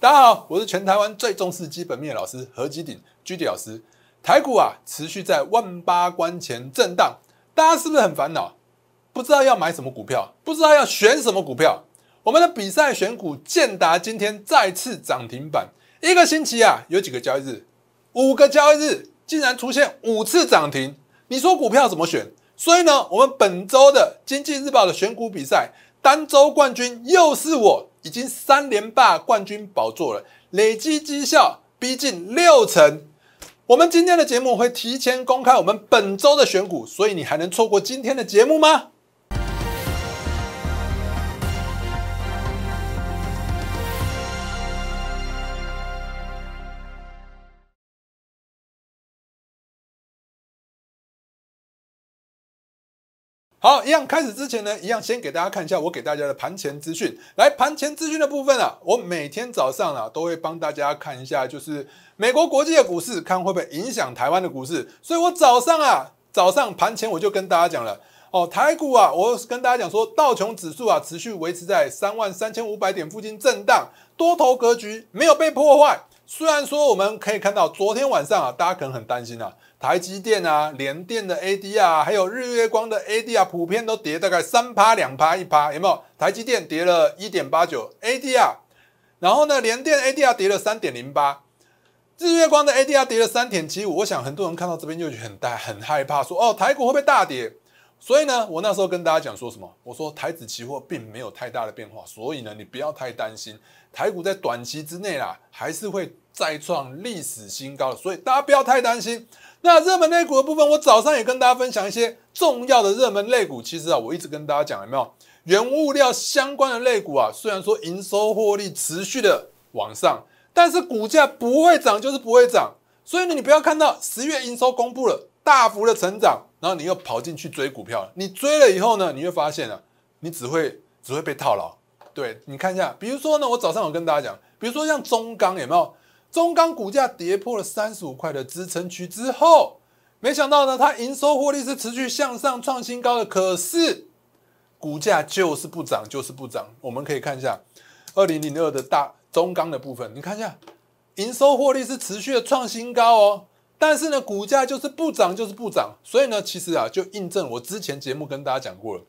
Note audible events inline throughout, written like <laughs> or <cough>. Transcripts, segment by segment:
大家好，我是全台湾最重视基本面的老师何基鼎居迪老师。台股啊，持续在万八关前震荡，大家是不是很烦恼？不知道要买什么股票，不知道要选什么股票。我们的比赛选股建达今天再次涨停板，一个星期啊有几个交易日？五个交易日竟然出现五次涨停，你说股票怎么选？所以呢，我们本周的经济日报的选股比赛单周冠军又是我，已经三连霸冠军宝座了，累积绩效逼近六成。我们今天的节目会提前公开我们本周的选股，所以你还能错过今天的节目吗？好，一样开始之前呢，一样先给大家看一下我给大家的盘前资讯。来，盘前资讯的部分啊，我每天早上啊都会帮大家看一下，就是美国国际的股市，看会不会影响台湾的股市。所以我早上啊，早上盘前我就跟大家讲了，哦，台股啊，我跟大家讲说，道琼指数啊持续维持在三万三千五百点附近震荡，多头格局没有被破坏。虽然说我们可以看到昨天晚上啊，大家可能很担心啊。台积电啊，联电的 AD 啊，还有日月光的 AD 啊，普遍都跌大概三趴、两趴、一趴，有没有？台积电跌了一点八九，AD 啊，然后呢，联电 AD 啊跌了三点零八，日月光的 AD 啊跌了三点七五。我想很多人看到这边就很大很害怕，说哦，台股会不会大跌？所以呢，我那时候跟大家讲说什么？我说台子期货并没有太大的变化，所以呢，你不要太担心，台股在短期之内啦，还是会再创历史新高，所以大家不要太担心。那热门类股的部分，我早上也跟大家分享一些重要的热门类股。其实啊，我一直跟大家讲，有没有原物料相关的类股啊？虽然说营收获利持续的往上，但是股价不会涨，就是不会涨。所以呢，你不要看到十月营收公布了大幅的成长，然后你又跑进去追股票，你追了以后呢，你会发现啊，你只会只会被套牢。对你看一下，比如说呢，我早上有跟大家讲，比如说像中钢有没有？中钢股价跌破了三十五块的支撑区之后，没想到呢，它营收获利是持续向上创新高的，可是股价就是不涨，就是不涨。我们可以看一下二零零二的大中钢的部分，你看一下营收获利是持续的创新高哦，但是呢，股价就是不涨，就是不涨。所以呢，其实啊，就印证我之前节目跟大家讲过了，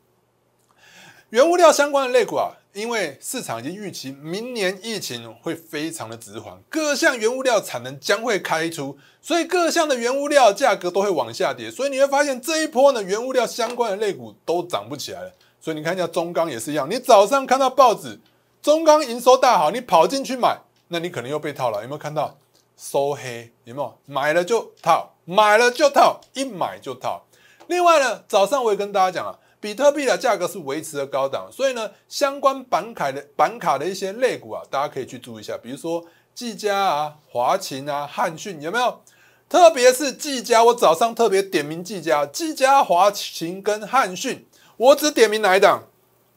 原物料相关的类股啊。因为市场已经预期明年疫情会非常的直缓，各项原物料产能将会开出，所以各项的原物料价格都会往下跌，所以你会发现这一波呢，原物料相关的类股都涨不起来了。所以你看一下中钢也是一样，你早上看到报纸中钢营收大好，你跑进去买，那你可能又被套了。有没有看到收黑？有没有买了就套，买了就套，一买就套。另外呢，早上我也跟大家讲了。比特币的价格是维持的高档，所以呢，相关板卡的板卡的一些类股啊，大家可以去注意一下，比如说技嘉啊、华勤啊、汉讯有没有？特别是技嘉，我早上特别点名技嘉、技嘉、华勤跟汉讯，我只点名哪一档？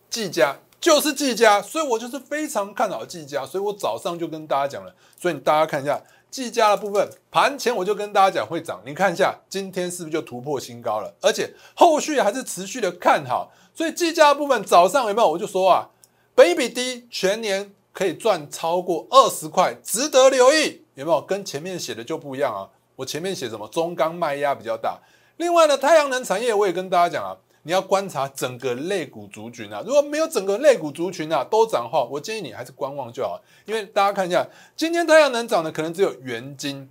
技嘉就是技嘉，所以我就是非常看好技嘉，所以我早上就跟大家讲了，所以大家看一下。技嘉的部分，盘前我就跟大家讲会涨，你看一下今天是不是就突破新高了？而且后续还是持续的看好，所以技嘉部分早上有没有？我就说啊，本一比低，全年可以赚超过二十块，值得留意，有没有？跟前面写的就不一样啊，我前面写什么？中钢卖压比较大。另外呢，太阳能产业我也跟大家讲啊。你要观察整个肋骨族群啊，如果没有整个肋骨族群啊都涨的话，我建议你还是观望就好。因为大家看一下，今天太阳能涨的可能只有元金，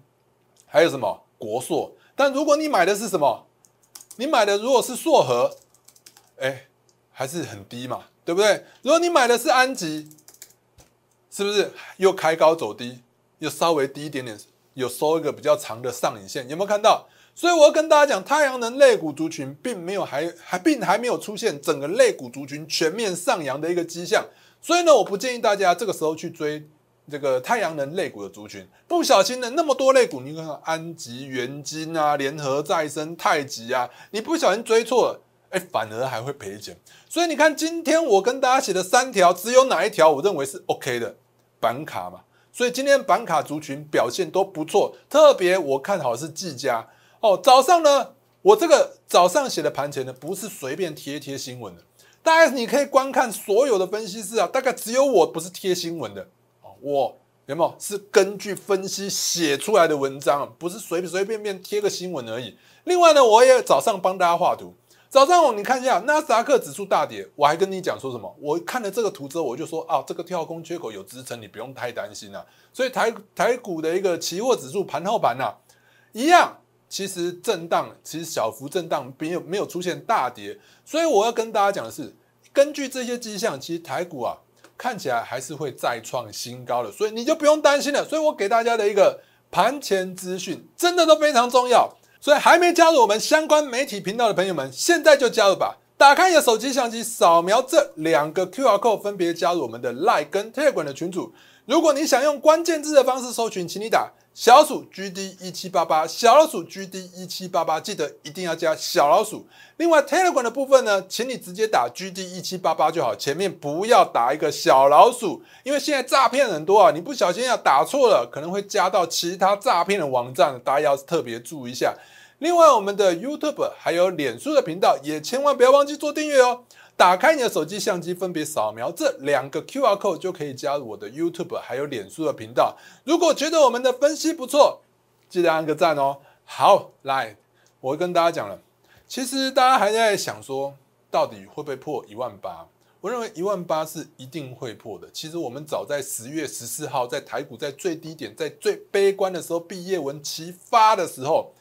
还有什么国硕。但如果你买的是什么，你买的如果是硕和，哎，还是很低嘛，对不对？如果你买的是安吉，是不是又开高走低，又稍微低一点点，有收一个比较长的上影线，有没有看到？所以我要跟大家讲，太阳能类股族群并没有还还并还没有出现整个类股族群全面上扬的一个迹象，所以呢，我不建议大家这个时候去追这个太阳能类股的族群。不小心的那么多类股，你看安吉、元金啊、联合再生、太极啊，你不小心追错了，哎，反而还会赔钱。所以你看，今天我跟大家写的三条，只有哪一条我认为是 OK 的板卡嘛？所以今天板卡族群表现都不错，特别我看好是技嘉。哦，早上呢，我这个早上写的盘前呢，不是随便贴贴新闻的。大概你可以观看所有的分析师啊，大概只有我不是贴新闻的。哦，我有没有？是根据分析写出来的文章，不是随随便便贴个新闻而已。另外呢，我也早上帮大家画图。早上我，你看一下纳斯达克指数大跌，我还跟你讲说什么？我看了这个图之后，我就说啊，这个跳空缺口有支撑，你不用太担心啊。所以台台股的一个期货指数盘后盘呐，一样，其实震荡，其实小幅震荡，没有没有出现大跌。所以我要跟大家讲的是，根据这些迹象，其实台股啊看起来还是会再创新高的，所以你就不用担心了。所以我给大家的一个盘前资讯，真的都非常重要。所以还没加入我们相关媒体频道的朋友们，现在就加入吧！打开你的手机相机，扫描这两个 QR code，分别加入我们的 Line 跟 Telegram 的群组。如果你想用关键字的方式搜寻，请你打小鼠 GD 一七八八，小老鼠 GD 一七八八，记得一定要加小老鼠。另外 Telegram 的部分呢，请你直接打 GD 一七八八就好，前面不要打一个小老鼠，因为现在诈骗很多啊，你不小心要打错了，可能会加到其他诈骗的网站，大家要特别注意一下。另外，我们的 YouTube 还有脸书的频道，也千万不要忘记做订阅哦。打开你的手机相机，分别扫描这两个 QR code，就可以加入我的 YouTube 还有脸书的频道。如果觉得我们的分析不错，记得按个赞哦。好，来，我跟大家讲了。其实大家还在想说，到底会不会破一万八？我认为一万八是一定会破的。其实我们早在十月十四号，在台股在最低点、在最悲观的时候，毕业文齐发的时候。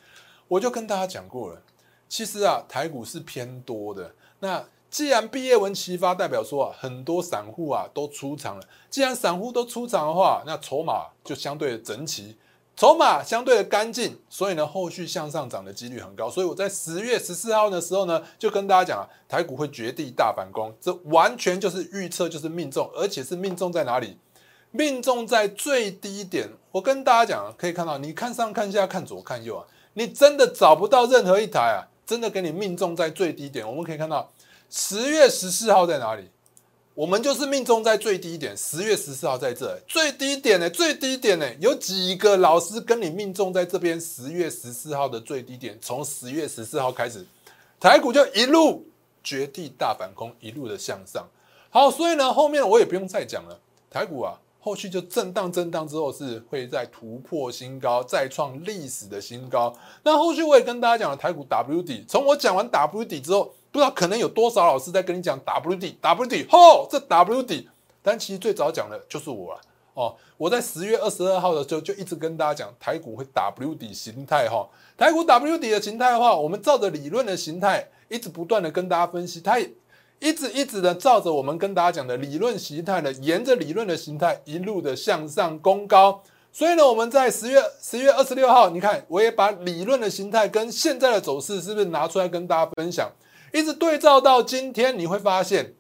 我就跟大家讲过了，其实啊，台股是偏多的。那既然毕业文齐发，代表说啊，很多散户啊都出场了。既然散户都出场的话，那筹码就相对的整齐，筹码相对的干净，所以呢，后续向上涨的几率很高。所以我在十月十四号的时候呢，就跟大家讲啊，台股会绝地大反攻，这完全就是预测，就是命中，而且是命中在哪里？命中在最低点。我跟大家讲，可以看到，你看上看下看左看右啊。你真的找不到任何一台啊！真的给你命中在最低点。我们可以看到十月十四号在哪里？我们就是命中在最低点。十月十四号在这最低点呢？最低点呢？有几个老师跟你命中在这边？十月十四号的最低点，从十月十四号开始，台股就一路绝地大反攻，一路的向上。好，所以呢，后面我也不用再讲了。台股啊。后续就震荡震荡之后是会再突破新高，再创历史的新高。那后续我也跟大家讲了台股 W 底，从我讲完 W 底之后，不知道可能有多少老师在跟你讲 W 底 W 底，吼，这 W 底，但其实最早讲的就是我了哦。我在十月二十二号的时候就一直跟大家讲台股会 W 底形态哈，台股 W 底的形态的话，我们照着理论的形态一直不断的跟大家分析，它也。一直一直的照着我们跟大家讲的理论形态呢，沿着理论的形态一路的向上攻高。所以呢，我们在十月十月二十六号，你看我也把理论的形态跟现在的走势是不是拿出来跟大家分享？一直对照到今天，你会发现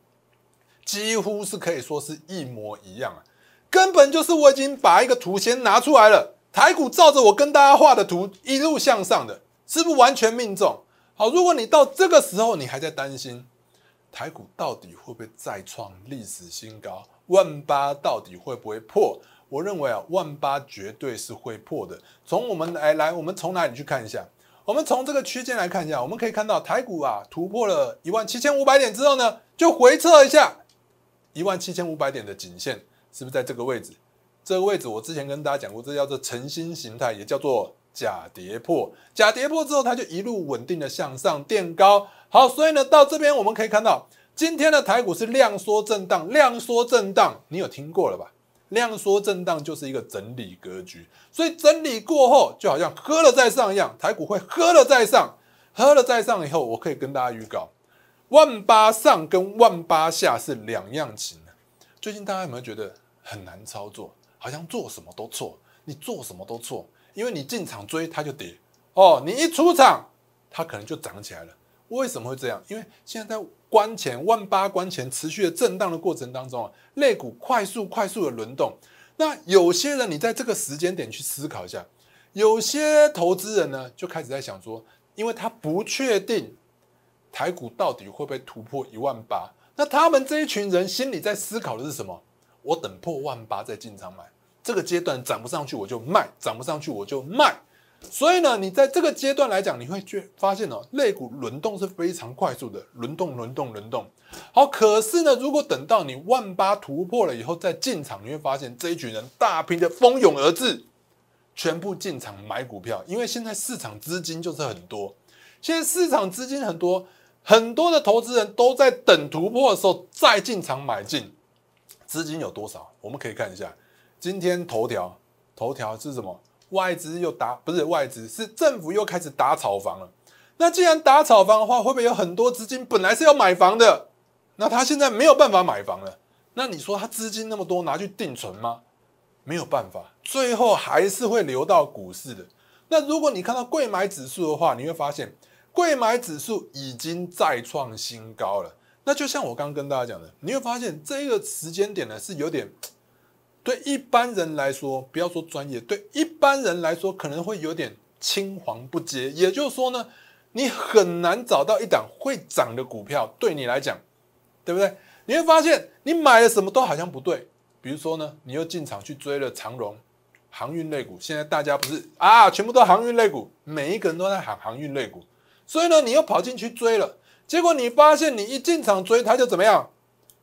几乎是可以说是一模一样啊，根本就是我已经把一个图先拿出来了，台股照着我跟大家画的图一路向上的，是不完全命中？好，如果你到这个时候你还在担心。台股到底会不会再创历史新高？万八到底会不会破？我认为啊，万八绝对是会破的。从我们来来，我们从哪里去看一下？我们从这个区间来看一下，我们可以看到台股啊突破了一万七千五百点之后呢，就回撤一下一万七千五百点的颈线，是不是在这个位置？这个位置我之前跟大家讲过，这叫做晨星形态，也叫做假跌破。假跌破之后，它就一路稳定的向上垫高。好，所以呢，到这边我们可以看到，今天的台股是量缩震荡，量缩震荡，你有听过了吧？量缩震荡就是一个整理格局，所以整理过后，就好像喝了再上一样，台股会喝了再上，喝了再上以后，我可以跟大家预告，万八上跟万八下是两样情。最近大家有没有觉得很难操作？好像做什么都错，你做什么都错，因为你进场追它就跌，哦，你一出场，它可能就涨起来了。为什么会这样？因为现在在关前万八关前持续的震荡的过程当中啊，类股快速快速的轮动。那有些人你在这个时间点去思考一下，有些投资人呢就开始在想说，因为他不确定台股到底会不会突破一万八，那他们这一群人心里在思考的是什么？我等破万八再进场买，这个阶段涨不上去我就卖，涨不上去我就卖。所以呢，你在这个阶段来讲，你会觉发现哦，类股轮动是非常快速的，轮动、轮动、轮动。好，可是呢，如果等到你万八突破了以后再进场，你会发现这一群人大批的蜂拥而至，全部进场买股票，因为现在市场资金就是很多，现在市场资金很多，很多的投资人都在等突破的时候再进场买进。资金有多少？我们可以看一下，今天头条，头条是什么？外资又打，不是外资，是政府又开始打炒房了。那既然打炒房的话，会不会有很多资金本来是要买房的？那他现在没有办法买房了。那你说他资金那么多，拿去定存吗？没有办法，最后还是会流到股市的。那如果你看到贵买指数的话，你会发现贵买指数已经再创新高了。那就像我刚刚跟大家讲的，你会发现这个时间点呢是有点。对一般人来说，不要说专业，对一般人来说可能会有点青黄不接。也就是说呢，你很难找到一档会涨的股票，对你来讲，对不对？你会发现你买了什么都好像不对。比如说呢，你又进场去追了长荣航运类股，现在大家不是啊，全部都航运类股，每一个人都在喊航运类股，所以呢，你又跑进去追了，结果你发现你一进场追，它就怎么样？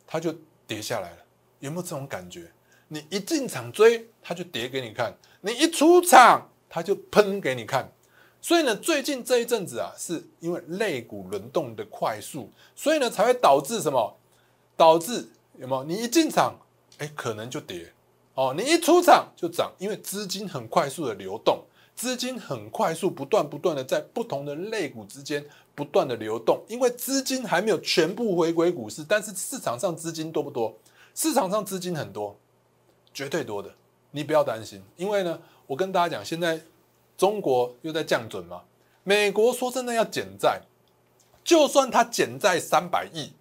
它就跌下来了，有没有这种感觉？你一进场追，它就跌给你看；你一出场，它就喷给你看。所以呢，最近这一阵子啊，是因为类股轮动的快速，所以呢才会导致什么？导致有没有？你一进场，哎，可能就跌哦；你一出场就涨，因为资金很快速的流动，资金很快速，不断不断的在不同的类股之间不断的流动。因为资金还没有全部回归股市，但是市场上资金多不多？市场上资金很多。绝对多的，你不要担心，因为呢，我跟大家讲，现在中国又在降准嘛，美国说真的要减债，就算他减债三百亿，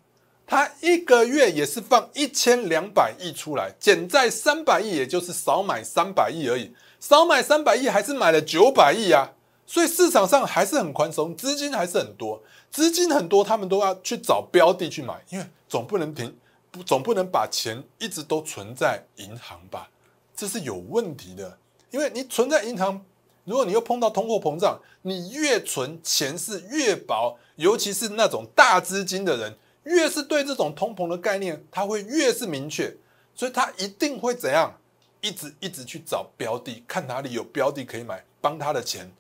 他一个月也是放一千两百亿出来，减债三百亿，也就是少买三百亿而已，少买三百亿还是买了九百亿啊，所以市场上还是很宽松，资金还是很多，资金很多，他们都要去找标的去买，因为总不能停。不总不能把钱一直都存在银行吧？这是有问题的，因为你存在银行，如果你又碰到通货膨胀，你越存钱是越薄，尤其是那种大资金的人，越是对这种通膨的概念，他会越是明确，所以他一定会怎样，一直一直去找标的，看哪里有标的可以买，帮他的钱，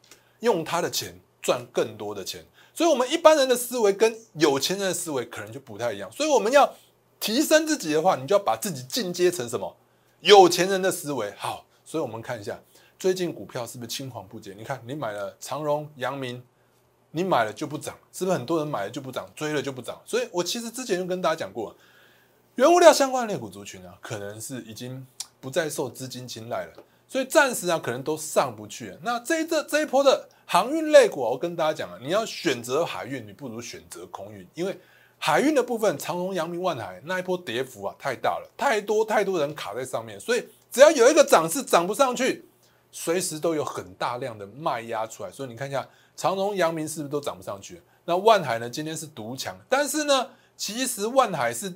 用他的钱赚更多的钱。所以，我们一般人的思维跟有钱人的思维可能就不太一样，所以我们要。提升自己的话，你就要把自己进阶成什么有钱人的思维。好，所以我们看一下最近股票是不是青黄不接？你看，你买了长荣、阳明，你买了就不涨，是不是很多人买了就不涨，追了就不涨？所以我其实之前就跟大家讲过，原物料相关的类股族群啊，可能是已经不再受资金青睐了，所以暂时啊，可能都上不去。那这一这这一波的航运类股，我跟大家讲啊，你要选择海运，你不如选择空运，因为。海运的部分，长荣、阳明、万海那一波跌幅啊，太大了，太多太多人卡在上面，所以只要有一个涨势涨不上去，随时都有很大量的卖压出来。所以你看一下长荣、阳明是不是都涨不上去？那万海呢？今天是独强，但是呢，其实万海是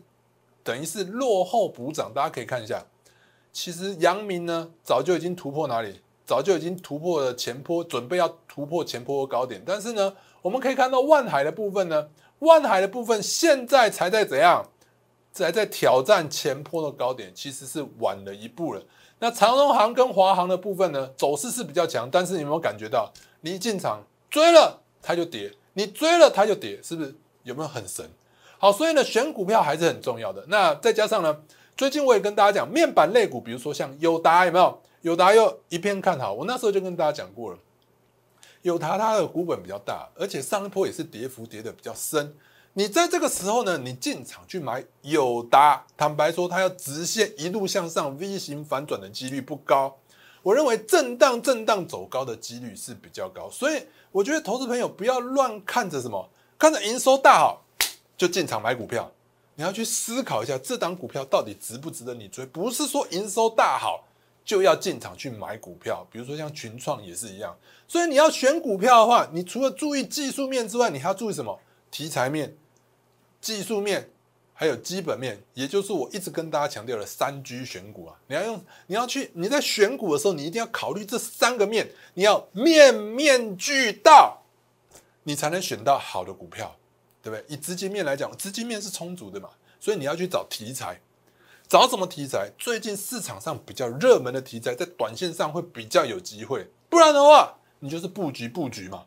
等于是落后补涨。大家可以看一下，其实阳明呢，早就已经突破哪里？早就已经突破了前坡，准备要突破前坡的高点。但是呢，我们可以看到万海的部分呢。万海的部分现在才在怎样，才在挑战前坡的高点，其实是晚了一步了。那长荣航跟华航的部分呢，走势是比较强，但是你有没有感觉到，你一进场追了它就跌，你追了它就跌，是不是？有没有很神？好，所以呢，选股票还是很重要的。那再加上呢，最近我也跟大家讲，面板类股，比如说像友达，有没有？友达又一片看好，我那时候就跟大家讲过了。有它，它的股本比较大，而且上一波也是跌幅跌的比较深。你在这个时候呢，你进场去买友达，坦白说，它要直线一路向上 V 型反转的几率不高。我认为震荡震荡走高的几率是比较高，所以我觉得投资朋友不要乱看着什么，看着营收大好就进场买股票。你要去思考一下，这档股票到底值不值得你追？不是说营收大好。就要进场去买股票，比如说像群创也是一样。所以你要选股票的话，你除了注意技术面之外，你还要注意什么？题材面、技术面，还有基本面，也就是我一直跟大家强调的三居选股啊。你要用，你要去你在选股的时候，你一定要考虑这三个面，你要面面俱到，你才能选到好的股票，对不对？以资金面来讲，资金面是充足的嘛，所以你要去找题材，找什么题材？最近市场上比较热门的题材，在短线上会比较有机会，不然的话，你就是布局布局嘛，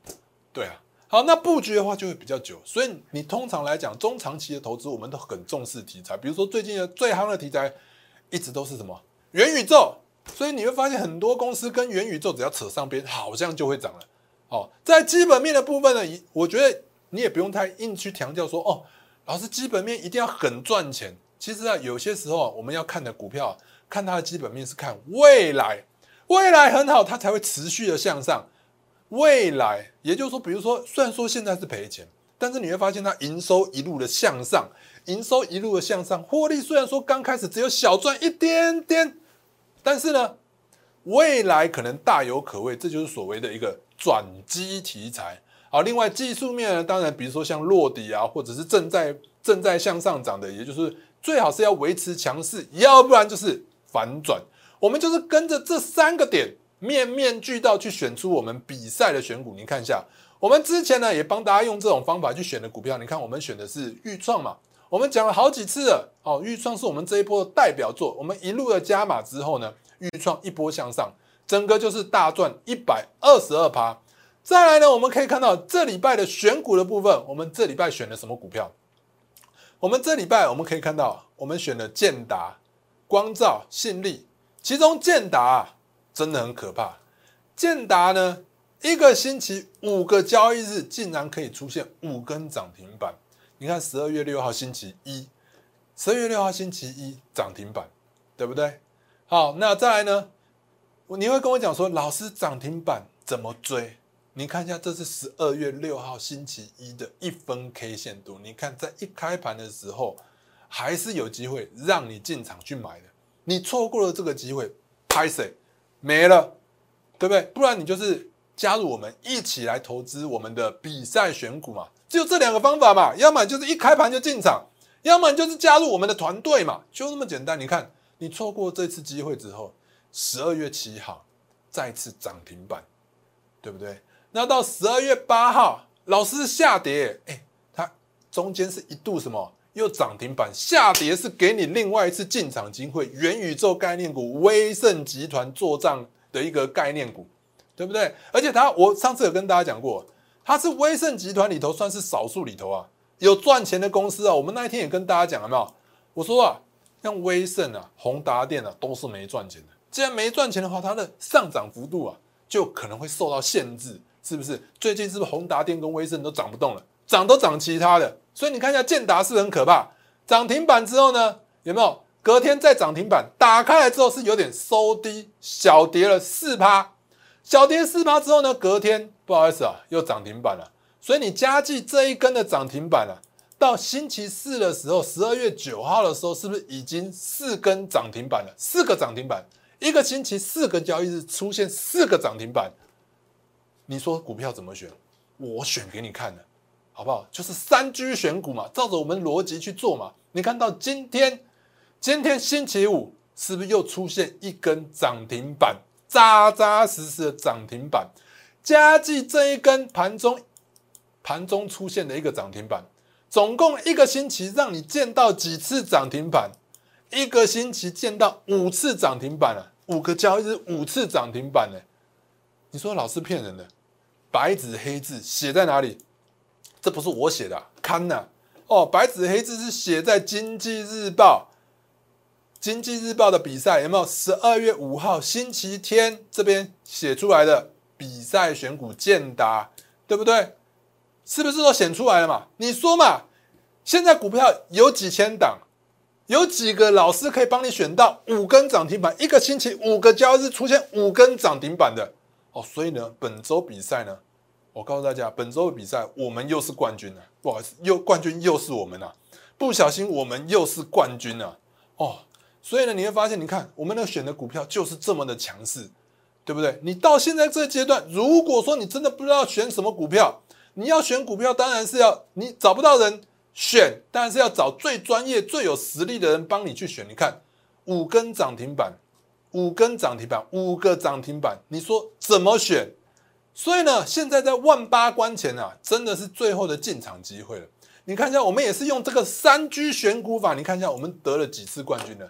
对啊。好，那布局的话就会比较久，所以你通常来讲，中长期的投资我们都很重视题材。比如说最近的最夯的题材，一直都是什么元宇宙，所以你会发现很多公司跟元宇宙只要扯上边，好像就会涨了。好，在基本面的部分呢，我觉得你也不用太硬去强调说，哦，老师基本面一定要很赚钱。其实啊，有些时候我们要看的股票，看它的基本面是看未来，未来很好，它才会持续的向上。未来，也就是说，比如说，虽然说现在是赔钱，但是你会发现它营收一路的向上，营收一路的向上，获利虽然说刚开始只有小赚一点点，但是呢，未来可能大有可为，这就是所谓的一个转机题材。好，另外技术面呢，当然比如说像落底啊，或者是正在正在向上涨的，也就是最好是要维持强势，要不然就是反转。我们就是跟着这三个点。面面俱到去选出我们比赛的选股，你看一下，我们之前呢也帮大家用这种方法去选的股票，你看我们选的是豫创嘛，我们讲了好几次了，哦，豫创是我们这一波的代表作，我们一路的加码之后呢，豫创一波向上，整个就是大赚一百二十二趴。再来呢，我们可以看到这礼拜的选股的部分，我们这礼拜选了什么股票？我们这礼拜我们可以看到，我们选了建达、光照、信利，其中建达。真的很可怕，建达呢，一个星期五个交易日竟然可以出现五根涨停板。你看十二月六号星期一，十二月六号星期一涨停板，对不对？好，那再来呢？你会跟我讲说，老师涨停板怎么追？你看一下，这是十二月六号星期一的一分 K 线图。你看，在一开盘的时候，还是有机会让你进场去买的。你错过了这个机会，拍谁？没了，对不对？不然你就是加入我们一起来投资我们的比赛选股嘛，只有这两个方法嘛。要么就是一开盘就进场，要么就是加入我们的团队嘛，就那么简单。你看，你错过这次机会之后，十二月七号再次涨停板，对不对？那到十二月八号，老师下跌，哎，它中间是一度什么？又涨停板下跌是给你另外一次进场机会，元宇宙概念股威盛集团做账的一个概念股，对不对？而且它，我上次有跟大家讲过，它是威盛集团里头算是少数里头啊有赚钱的公司啊。我们那一天也跟大家讲了没有？我说啊，像威盛啊、宏达电啊都是没赚钱的。既然没赚钱的话，它的上涨幅度啊就可能会受到限制，是不是？最近是不是宏达电跟威盛都涨不动了？涨都涨其他的。所以你看一下建达是很可怕，涨停板之后呢，有没有隔天再涨停板？打开来之后是有点收低，小跌了四趴，小跌四趴之后呢，隔天不好意思啊，又涨停板了。所以你加计这一根的涨停板了，到星期四的时候，十二月九号的时候，是不是已经四根涨停板了？四个涨停板，一个星期四个交易日出现四个涨停板，你说股票怎么选？我选给你看的。好不好？就是三居选股嘛，照着我们逻辑去做嘛。你看到今天，今天星期五是不是又出现一根涨停板，扎扎实实的涨停板？佳绩这一根盘中盘中出现的一个涨停板，总共一个星期让你见到几次涨停板？一个星期见到五次涨停板了，五个交易日五次涨停板呢？你说老师骗人的？白纸黑字写在哪里？这不是我写的，看呐，哦，白纸黑字是写在《经济日报》，《经济日报》的比赛有没有？十二月五号星期天这边写出来的比赛选股建达，对不对？是不是都显出来了嘛？你说嘛？现在股票有几千档，有几个老师可以帮你选到五根涨停板，一个星期五个交易日出现五根涨停板的哦。所以呢，本周比赛呢？我告诉大家，本周的比赛我们又是冠军了。不好意思，又冠军又是我们啊！不小心我们又是冠军了哦。所以呢，你会发现，你看我们的选的股票就是这么的强势，对不对？你到现在这个阶段，如果说你真的不知道选什么股票，你要选股票，当然是要你找不到人选当然是要找最专业、最有实力的人帮你去选。你看五根涨停板，五根涨停板，五个涨停板，你说怎么选？所以呢，现在在万八关前啊，真的是最后的进场机会了。你看一下，我们也是用这个三居选股法。你看一下，我们得了几次冠军呢？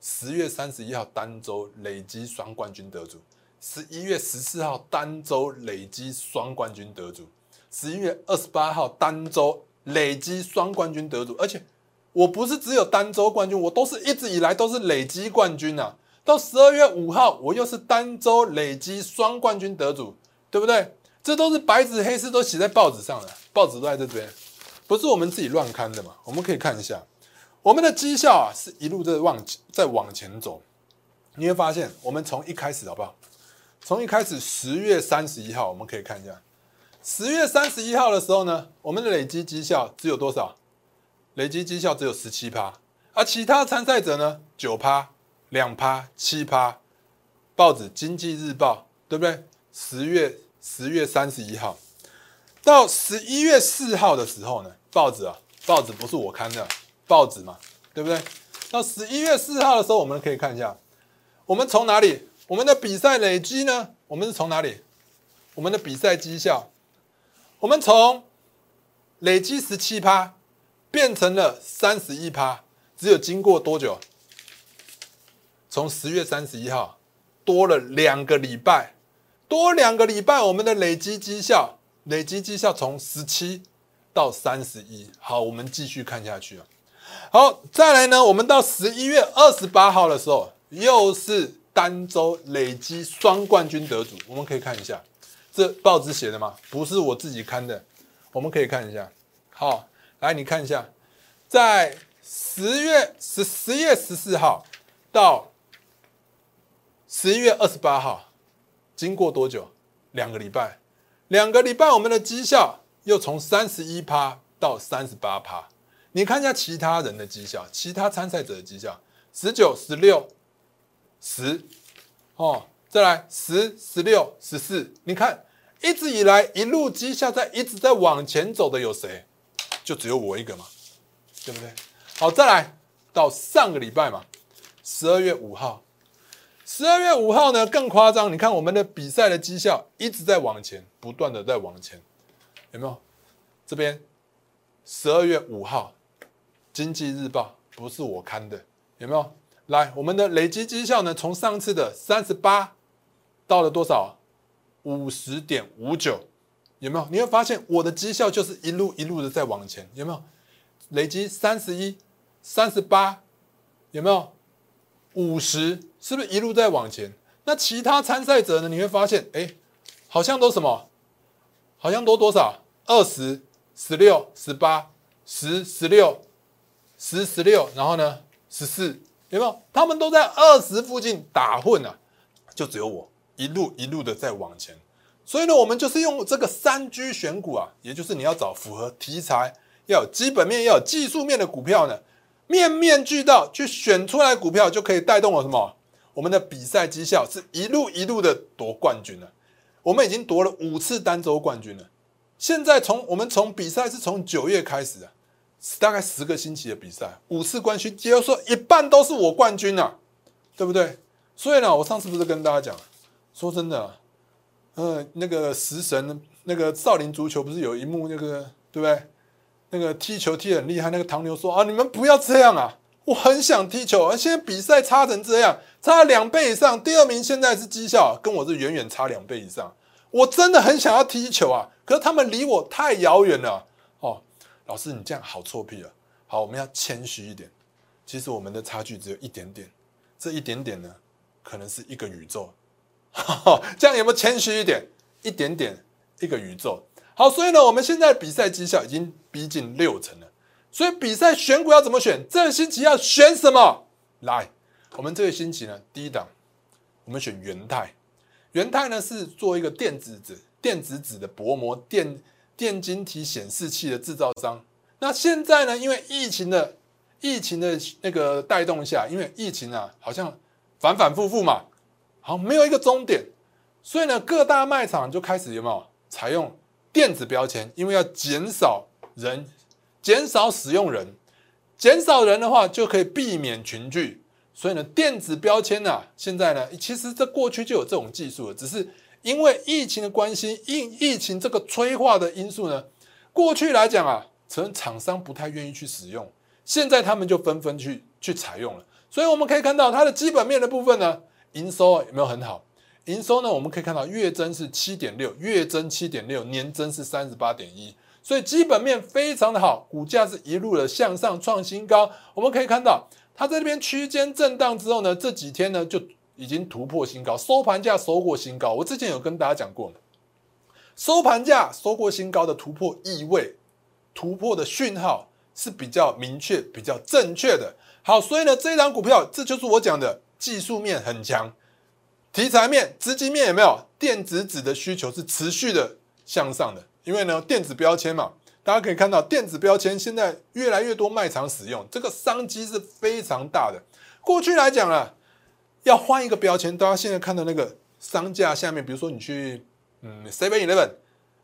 十月三十一号单周累积双冠军得主，十一月十四号单周累积双冠军得主，十一月二十八号单周累积双冠军得主。而且我不是只有单周冠军，我都是一直以来都是累积冠军啊。到十二月五号，我又是单周累积双冠军得主，对不对？这都是白纸黑字都写在报纸上的，报纸都在这边。不是我们自己乱看的嘛？我们可以看一下，我们的绩效啊，是一路在往在往前走。你会发现，我们从一开始好不好？从一开始十月三十一号，我们可以看一下，十月三十一号的时候呢，我们的累积绩效只有多少？累积绩效只有十七趴，而其他参赛者呢，九趴、两趴、七趴。报纸《经济日报》对不对？十月十月三十一号。到十一月四号的时候呢，报纸啊，报纸不是我看的，报纸嘛，对不对？到十一月四号的时候，我们可以看一下，我们从哪里？我们的比赛累积呢？我们是从哪里？我们的比赛绩效，我们从累积十七趴变成了三十一趴，只有经过多久？从十月三十一号多了两个礼拜，多两个礼拜，我们的累积绩效。累积绩效从十七到三十一，好，我们继续看下去啊。好，再来呢，我们到十一月二十八号的时候，又是单周累积双冠军得主。我们可以看一下，这报纸写的吗？不是我自己看的，我们可以看一下。好，来你看一下，在十月十十月十四号到十一月二十八号，经过多久？两个礼拜。两个礼拜，我们的绩效又从三十一趴到三十八趴。你看一下其他人的绩效，其他参赛者的绩效，十九、十六、十，哦，再来十、十六、十四。你看，一直以来一路绩效在一直在往前走的有谁？就只有我一个嘛，对不对？好，再来到上个礼拜嘛，十二月五号。十二月五号呢更夸张，你看我们的比赛的绩效一直在往前，不断的在往前，有没有？这边十二月五号，《经济日报》不是我刊的，有没有？来，我们的累积绩效呢，从上次的三十八到了多少？五十点五九，有没有？你会发现我的绩效就是一路一路的在往前，有没有？累积三十一、三十八，有没有？五十是不是一路在往前？那其他参赛者呢？你会发现，哎，好像都什么？好像都多少？二十、十六、十八、十、十六、十、十六，然后呢，十四，有没有？他们都在二十附近打混啊，就只有我一路一路的在往前。所以呢，我们就是用这个三 G 选股啊，也就是你要找符合题材、要有基本面、要有技术面的股票呢。面面俱到去选出来股票，就可以带动我什么？我们的比赛绩效是一路一路的夺冠军了。我们已经夺了五次单周冠军了。现在从我们从比赛是从九月开始啊，大概十个星期的比赛，五次冠军，也就是说一半都是我冠军啊，对不对？所以呢，我上次不是跟大家讲，说真的，呃，那个食神，那个少林足球不是有一幕那个，对不对？那个踢球踢很厉害，那个唐牛说啊，你们不要这样啊，我很想踢球，而现在比赛差成这样，差两倍以上，第二名现在是绩效，跟我是远远差两倍以上，我真的很想要踢球啊，可是他们离我太遥远了哦。老师，你这样好臭屁啊！好，我们要谦虚一点，其实我们的差距只有一点点，这一点点呢，可能是一个宇宙，哈 <laughs> 哈这样有没有谦虚一点？一点点，一个宇宙。好，所以呢，我们现在比赛绩效已经逼近六成了。所以比赛选股要怎么选？这个星期要选什么？来，我们这个星期呢，第一档，我们选元泰。元泰呢是做一个电子纸、电子纸的薄膜电电晶体显示器的制造商。那现在呢，因为疫情的疫情的那个带动下，因为疫情啊，好像反反复复嘛，好没有一个终点，所以呢，各大卖场就开始有没有采用？电子标签，因为要减少人减少使用人，减少人的话就可以避免群聚。所以呢，电子标签呢，现在呢，其实这过去就有这种技术了，只是因为疫情的关系，疫疫情这个催化的因素呢，过去来讲啊，可能厂商不太愿意去使用，现在他们就纷纷去去采用了。所以我们可以看到它的基本面的部分呢，营收有没有很好？营收呢，我们可以看到月增是七点六，月增七点六，年增是三十八点一，所以基本面非常的好，股价是一路的向上创新高。我们可以看到。它在这边区间震荡之后呢，这几天呢就已经突破新高，收盘价收过新高。我之前有跟大家讲过，收盘价收过新高的突破意味，突破的讯号是比较明确、比较正确的。好，所以呢，这一张股票这就是我讲的技术面很强，题材面、资金面有没有？电子纸的需求是持续的向上的，因为呢，电子标签嘛。大家可以看到，电子标签现在越来越多卖场使用，这个商机是非常大的。过去来讲啊，要换一个标签，大家现在看到那个商架下面，比如说你去嗯 Seven Eleven，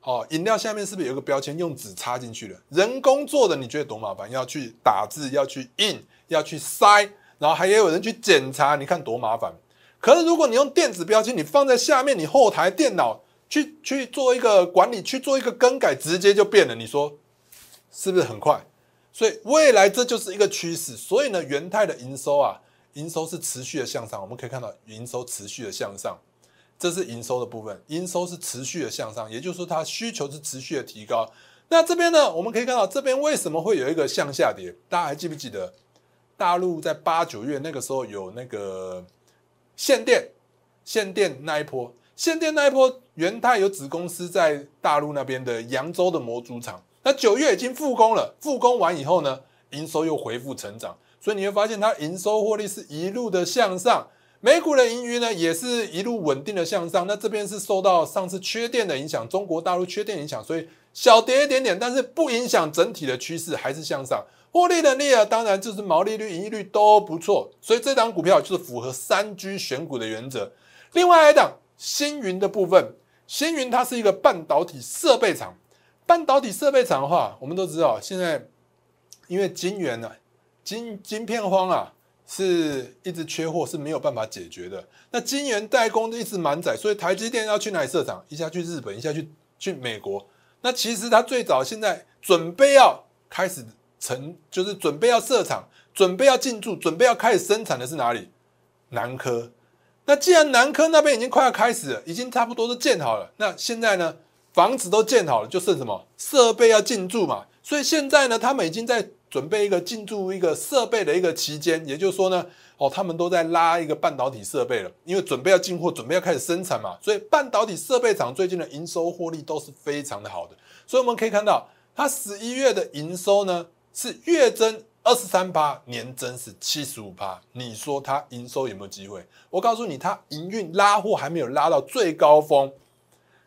哦，饮料下面是不是有个标签用纸插进去的？人工做的，你觉得多麻烦？要去打字，要去印，要去塞，然后还有人去检查，你看多麻烦。可是如果你用电子标签，你放在下面，你后台电脑。去去做一个管理，去做一个更改，直接就变了。你说是不是很快？所以未来这就是一个趋势。所以呢，元泰的营收啊，营收是持续的向上。我们可以看到营收持续的向上，这是营收的部分。营收是持续的向上，也就是说它需求是持续的提高。那这边呢，我们可以看到这边为什么会有一个向下跌？大家还记不记得大陆在八九月那个时候有那个限电，限电那一波？限电那一波，元泰有子公司在大陆那边的扬州的模组厂，那九月已经复工了。复工完以后呢，营收又恢复成长，所以你会发现它营收获利是一路的向上。美股的盈余呢，也是一路稳定的向上。那这边是受到上次缺电的影响，中国大陆缺电影响，所以小跌一点点，但是不影响整体的趋势，还是向上。获利能力啊，当然就是毛利率、盈利率都不错，所以这档股票就是符合三居选股的原则。另外一档。星云的部分，星云它是一个半导体设备厂。半导体设备厂的话，我们都知道，现在因为晶圆呢，晶晶片荒啊，是一直缺货，是没有办法解决的。那晶圆代工一直满载，所以台积电要去哪里设厂？一下去日本，一下去去美国。那其实它最早现在准备要开始成，就是准备要设厂，准备要进驻，准备要开始生产的是哪里？南科。那既然南科那边已经快要开始了，已经差不多都建好了，那现在呢，房子都建好了，就剩什么设备要进驻嘛。所以现在呢，他们已经在准备一个进驻一个设备的一个期间，也就是说呢，哦，他们都在拉一个半导体设备了，因为准备要进货，准备要开始生产嘛。所以半导体设备厂最近的营收获利都是非常的好的。所以我们可以看到，它十一月的营收呢是月增。二十三趴，年增是七十五趴，你说它营收有没有机会？我告诉你，它营运拉货还没有拉到最高峰，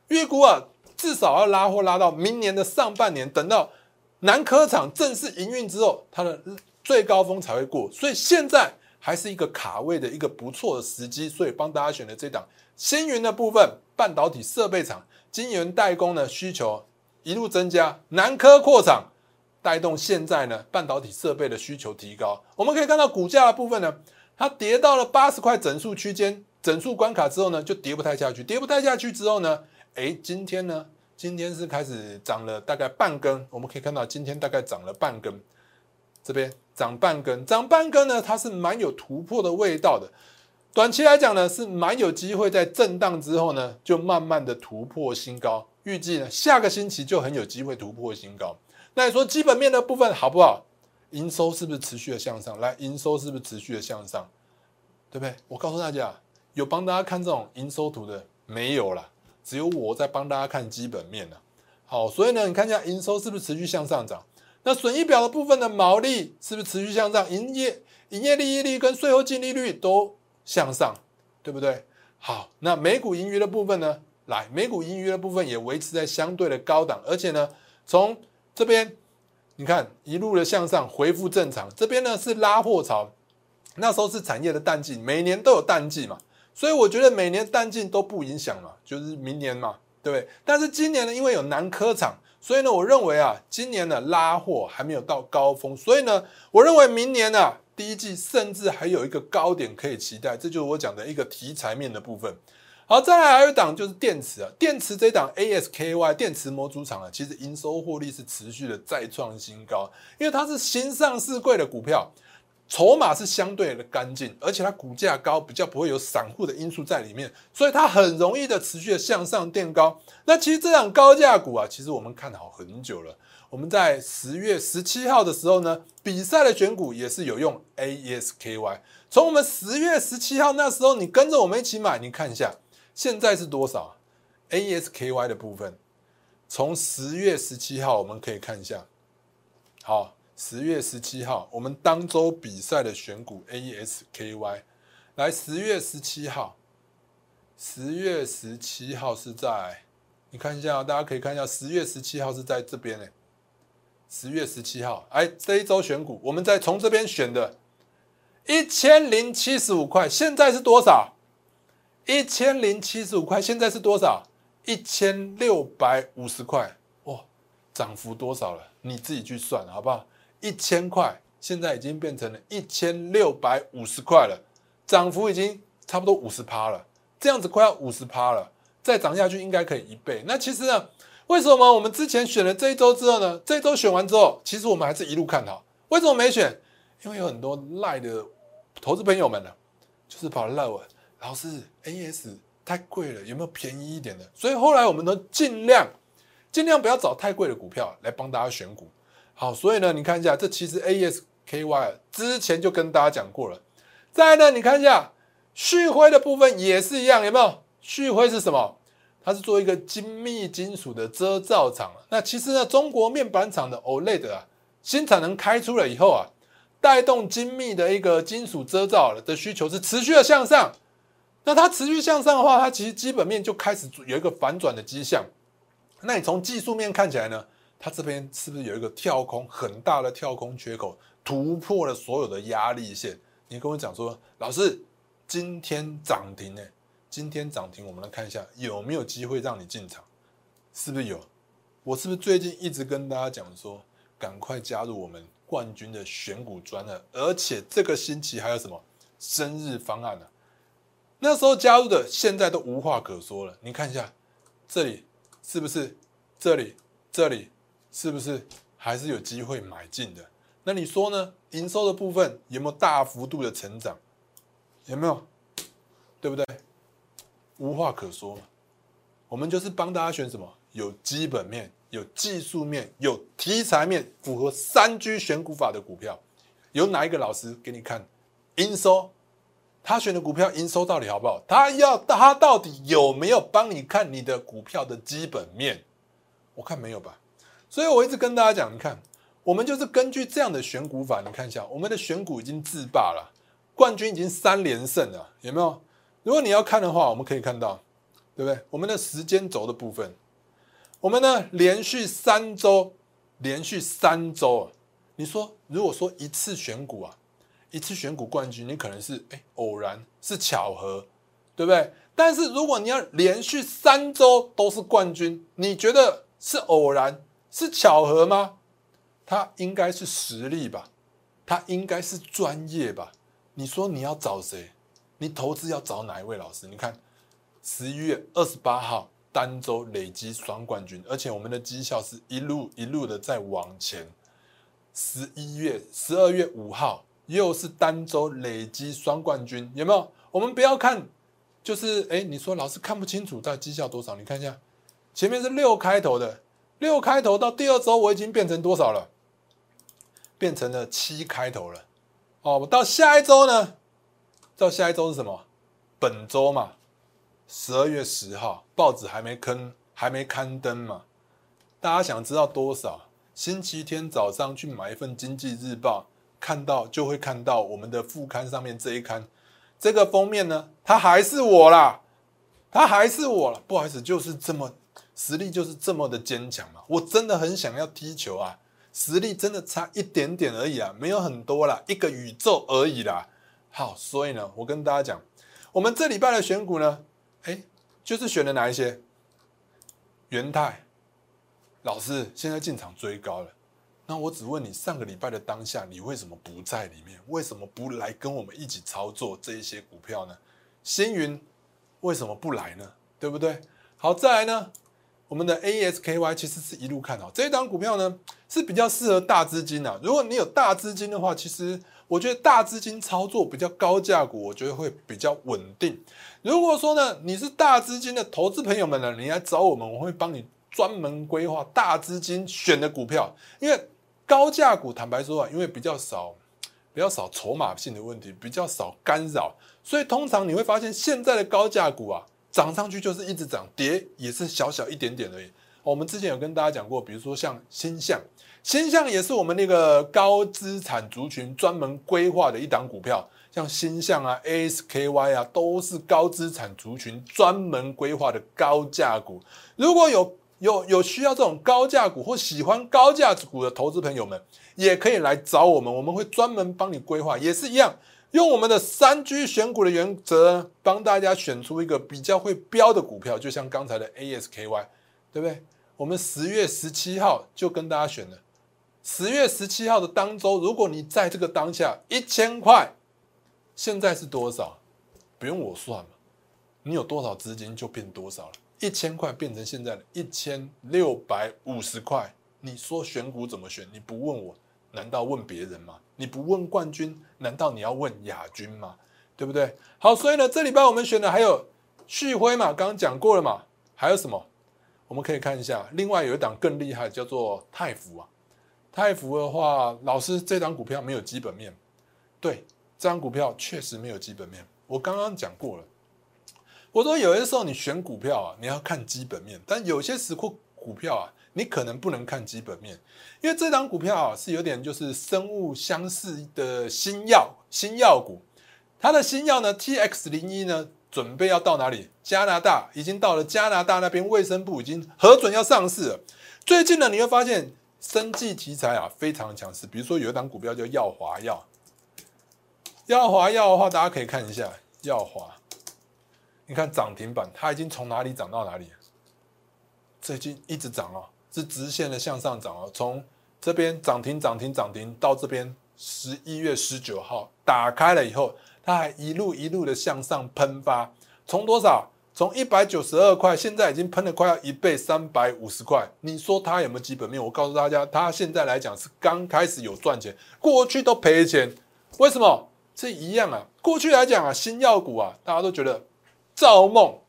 预估啊，至少要拉货拉到明年的上半年，等到南科厂正式营运之后，它的最高峰才会过。所以现在还是一个卡位的一个不错的时机，所以帮大家选的这档星云的部分，半导体设备厂、晶圆代工的需求一路增加，南科扩厂。带动现在呢半导体设备的需求提高，我们可以看到股价的部分呢，它跌到了八十块整数区间整数关卡之后呢，就跌不太下去，跌不太下去之后呢，哎，今天呢，今天是开始涨了大概半根，我们可以看到今天大概涨了半根，这边涨半根，涨半根呢，它是蛮有突破的味道的，短期来讲呢，是蛮有机会在震荡之后呢，就慢慢的突破新高，预计呢下个星期就很有机会突破新高。那你说基本面的部分好不好？营收是不是持续的向上？来，营收是不是持续的向上？对不对？我告诉大家，有帮大家看这种营收图的没有了，只有我在帮大家看基本面了。好，所以呢，你看一下营收是不是持续向上涨？那损益表的部分的毛利是不是持续向上？营业营业利益率跟税后净利率都向上，对不对？好，那每股盈余的部分呢？来，每股盈余的部分也维持在相对的高档，而且呢，从这边你看一路的向上恢复正常，这边呢是拉货潮，那时候是产业的淡季，每年都有淡季嘛，所以我觉得每年淡季都不影响嘛，就是明年嘛，对不对？但是今年呢，因为有南科厂，所以呢，我认为啊，今年的拉货还没有到高峰，所以呢，我认为明年呢，第一季甚至还有一个高点可以期待，这就是我讲的一个题材面的部分。好，再来还有一档就是电池啊，电池这档 ASKY 电池模组厂啊，其实营收获利是持续的再创新高，因为它是新上市贵的股票。筹码是相对的干净，而且它股价高，比较不会有散户的因素在里面，所以它很容易的持续的向上垫高。那其实这档高价股啊，其实我们看好很久了。我们在十月十七号的时候呢，比赛的选股也是有用 ASKY。从我们十月十七号那时候，你跟着我们一起买，你看一下现在是多少 ASKY 的部分。从十月十七号我们可以看一下，好。十月十七号，我们当周比赛的选股 ASKY，来十月十七号，十月十七号是在，你看一下，大家可以看一下，十月十七号是在这边呢。十月十七号，哎，这一周选股，我们在从这边选的，一千零七十五块，现在是多少？一千零七十五块，现在是多少？一千六百五十块，哇，涨幅多少了？你自己去算，好不好？一千块，现在已经变成了一千六百五十块了，涨幅已经差不多五十趴了，这样子快要五十趴了，再涨下去应该可以一倍。那其实呢，为什么我们之前选了这一周之后呢？这一周选完之后，其实我们还是一路看好。为什么没选？因为有很多赖的投资朋友们呢，就是跑赖我，老师 AS 太贵了，有没有便宜一点的？所以后来我们都尽量尽量不要找太贵的股票来帮大家选股。好，所以呢，你看一下，这其实 ASKY 之前就跟大家讲过了。再呢，你看一下旭辉的部分也是一样，有没有？旭辉是什么？它是做一个精密金属的遮罩厂。那其实呢，中国面板厂的 OLED 啊，新产能开出了以后啊，带动精密的一个金属遮罩的需求是持续的向上。那它持续向上的话，它其实基本面就开始有一个反转的迹象。那你从技术面看起来呢？它这边是不是有一个跳空很大的跳空缺口，突破了所有的压力线？你跟我讲说，老师，今天涨停呢？今天涨停，我们来看一下有没有机会让你进场？是不是有？我是不是最近一直跟大家讲说，赶快加入我们冠军的选股专案？而且这个星期还有什么生日方案呢？那时候加入的，现在都无话可说了。你看一下这里，是不是这里？这里？是不是还是有机会买进的？那你说呢？营收的部分有没有大幅度的成长？有没有？对不对？无话可说。我们就是帮大家选什么？有基本面、有技术面、有题材面，符合三 G 选股法的股票。有哪一个老师给你看营收？他选的股票营收到底好不好？他要他到底有没有帮你看你的股票的基本面？我看没有吧。所以我一直跟大家讲，你看，我们就是根据这样的选股法，你看一下，我们的选股已经自霸了，冠军已经三连胜了，有没有？如果你要看的话，我们可以看到，对不对？我们的时间轴的部分，我们呢连续三周，连续三周，你说如果说一次选股啊，一次选股冠军，你可能是哎偶然，是巧合，对不对？但是如果你要连续三周都是冠军，你觉得是偶然？是巧合吗？他应该是实力吧，他应该是专业吧。你说你要找谁？你投资要找哪一位老师？你看，十一月二十八号单周累积双冠军，而且我们的绩效是一路一路的在往前。十一月十二月五号又是单周累积双冠军，有没有？我们不要看，就是哎，你说老师看不清楚在绩效多少？你看一下，前面是六开头的。六开头到第二周，我已经变成多少了？变成了七开头了。哦，我到下一周呢？到下一周是什么？本周嘛，十二月十号，报纸还没刊，还没刊登嘛。大家想知道多少？星期天早上去买一份《经济日报》，看到就会看到我们的副刊上面这一刊，这个封面呢，它还是我啦，它还是我了。不好意思，就是这么。实力就是这么的坚强嘛！我真的很想要踢球啊，实力真的差一点点而已啊，没有很多啦，一个宇宙而已啦。好，所以呢，我跟大家讲，我们这礼拜的选股呢，哎，就是选了哪一些？元泰，老师现在进场追高了。那我只问你，上个礼拜的当下，你为什么不在里面？为什么不来跟我们一起操作这一些股票呢？星云为什么不来呢？对不对？好，再来呢，我们的 ASKY 其实是一路看好这一档股票呢，是比较适合大资金的。如果你有大资金的话，其实我觉得大资金操作比较高价股，我觉得会比较稳定。如果说呢，你是大资金的投资朋友们呢，你来找我们，我会帮你专门规划大资金选的股票，因为。高价股，坦白说啊，因为比较少，比较少筹码性的问题，比较少干扰，所以通常你会发现现在的高价股啊，涨上去就是一直涨，跌也是小小一点点而已。我们之前有跟大家讲过，比如说像新象，新象也是我们那个高资产族群专门规划的一档股票，像新象啊、ASKY 啊，都是高资产族群专门规划的高价股。如果有有有需要这种高价股或喜欢高价值股的投资朋友们，也可以来找我们，我们会专门帮你规划，也是一样，用我们的三居选股的原则，帮大家选出一个比较会标的股票，就像刚才的 ASKY，对不对？我们十月十七号就跟大家选了，十月十七号的当周，如果你在这个当下一千块，现在是多少？不用我算嘛，你有多少资金就变多少了。一千块变成现在的一千六百五十块，你说选股怎么选？你不问我，难道问别人吗？你不问冠军，难道你要问亚军吗？对不对？好，所以呢，这礼拜我们选的还有旭辉嘛，刚刚讲过了嘛，还有什么？我们可以看一下，另外有一档更厉害，叫做泰福啊。泰福的话，老师这档股票没有基本面，对，这张股票确实没有基本面，我刚刚讲过了。我说有些时候你选股票啊，你要看基本面，但有些时候股票啊，你可能不能看基本面，因为这档股票啊是有点就是生物相似的新药新药股，它的新药呢 T X 零一呢准备要到哪里？加拿大已经到了加拿大那边卫生部已经核准要上市了。最近呢你会发现生技题材啊非常强势，比如说有一档股票叫耀华药，耀华药的话大家可以看一下耀华。你看涨停板，它已经从哪里涨到哪里？最近一直涨哦，是直线的向上涨哦。从这边涨停涨停涨停到这边十一月十九号打开了以后，它还一路一路的向上喷发，从多少？从一百九十二块，现在已经喷了快要一倍，三百五十块。你说它有没有基本面？我告诉大家，它现在来讲是刚开始有赚钱，过去都赔钱。为什么？这一样啊。过去来讲啊，新药股啊，大家都觉得。造梦、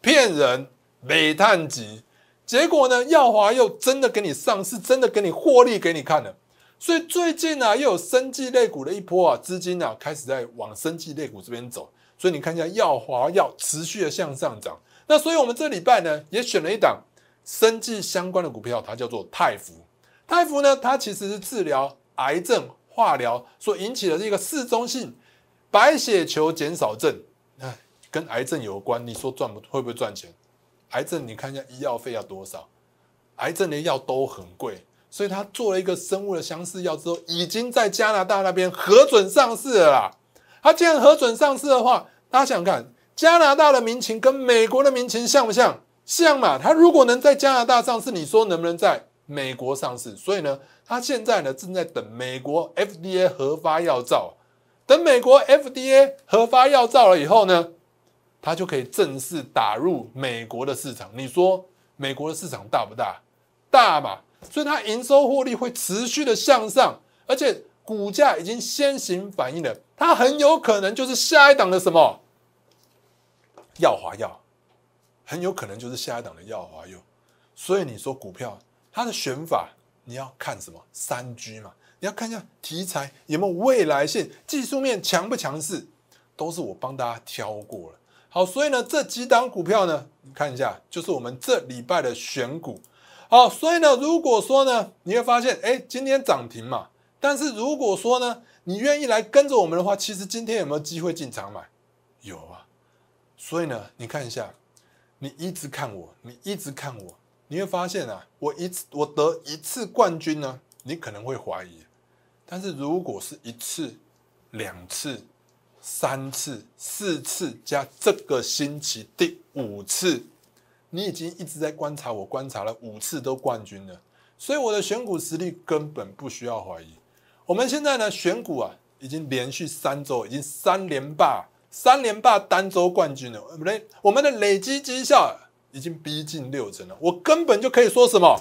骗人、煤炭级，结果呢？耀华又真的给你上市，真的给你获利给你看了。所以最近呢，又有生技类股的一波啊，资金啊开始在往生技类股这边走。所以你看一下耀华要持续的向上涨。那所以我们这礼拜呢，也选了一档生技相关的股票，它叫做泰福。泰福呢，它其实是治疗癌症化疗所引起的这个嗜中性白血球减少症。跟癌症有关，你说赚不会不会赚钱？癌症你看一下医药费要多少？癌症的药都很贵，所以他做了一个生物的相似药之后，已经在加拿大那边核准上市了啦。他既然核准上市的话，大家想看，加拿大的民情跟美国的民情像不像？像嘛？他如果能在加拿大上市，你说能不能在美国上市？所以呢，他现在呢正在等美国 FDA 核发药照，等美国 FDA 核发药照了以后呢？它就可以正式打入美国的市场。你说美国的市场大不大？大嘛，所以它营收获利会持续的向上，而且股价已经先行反应了。它很有可能就是下一档的什么耀华药，很有可能就是下一档的耀华药。所以你说股票它的选法，你要看什么？三 G 嘛，你要看一下题材有没有未来性，技术面强不强势，都是我帮大家挑过了。好，所以呢，这几档股票呢，你看一下，就是我们这礼拜的选股。好，所以呢，如果说呢，你会发现，哎，今天涨停嘛。但是如果说呢，你愿意来跟着我们的话，其实今天有没有机会进场买？有啊。所以呢，你看一下，你一直看我，你一直看我，你会发现啊，我一次我得一次冠军呢，你可能会怀疑。但是如果是一次、两次，三次、四次加这个星期第五次，你已经一直在观察我，观察了五次都冠军了，所以我的选股实力根本不需要怀疑。我们现在呢选股啊，已经连续三周，已经三连霸，三连霸单周冠军了。不对，我们的累积绩效已经逼近六成了，我根本就可以说什么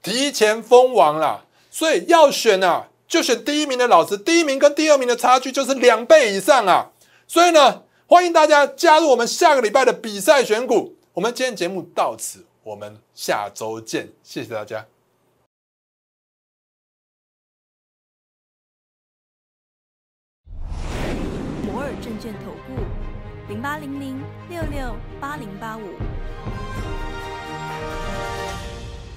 提前封王了。所以要选啊，就选第一名的老师，第一名跟第二名的差距就是两倍以上啊。所以呢。欢迎大家加入我们下个礼拜的比赛选股。我们今天节目到此，我们下周见，谢谢大家。摩尔证券投顾零八零零六六八零八五。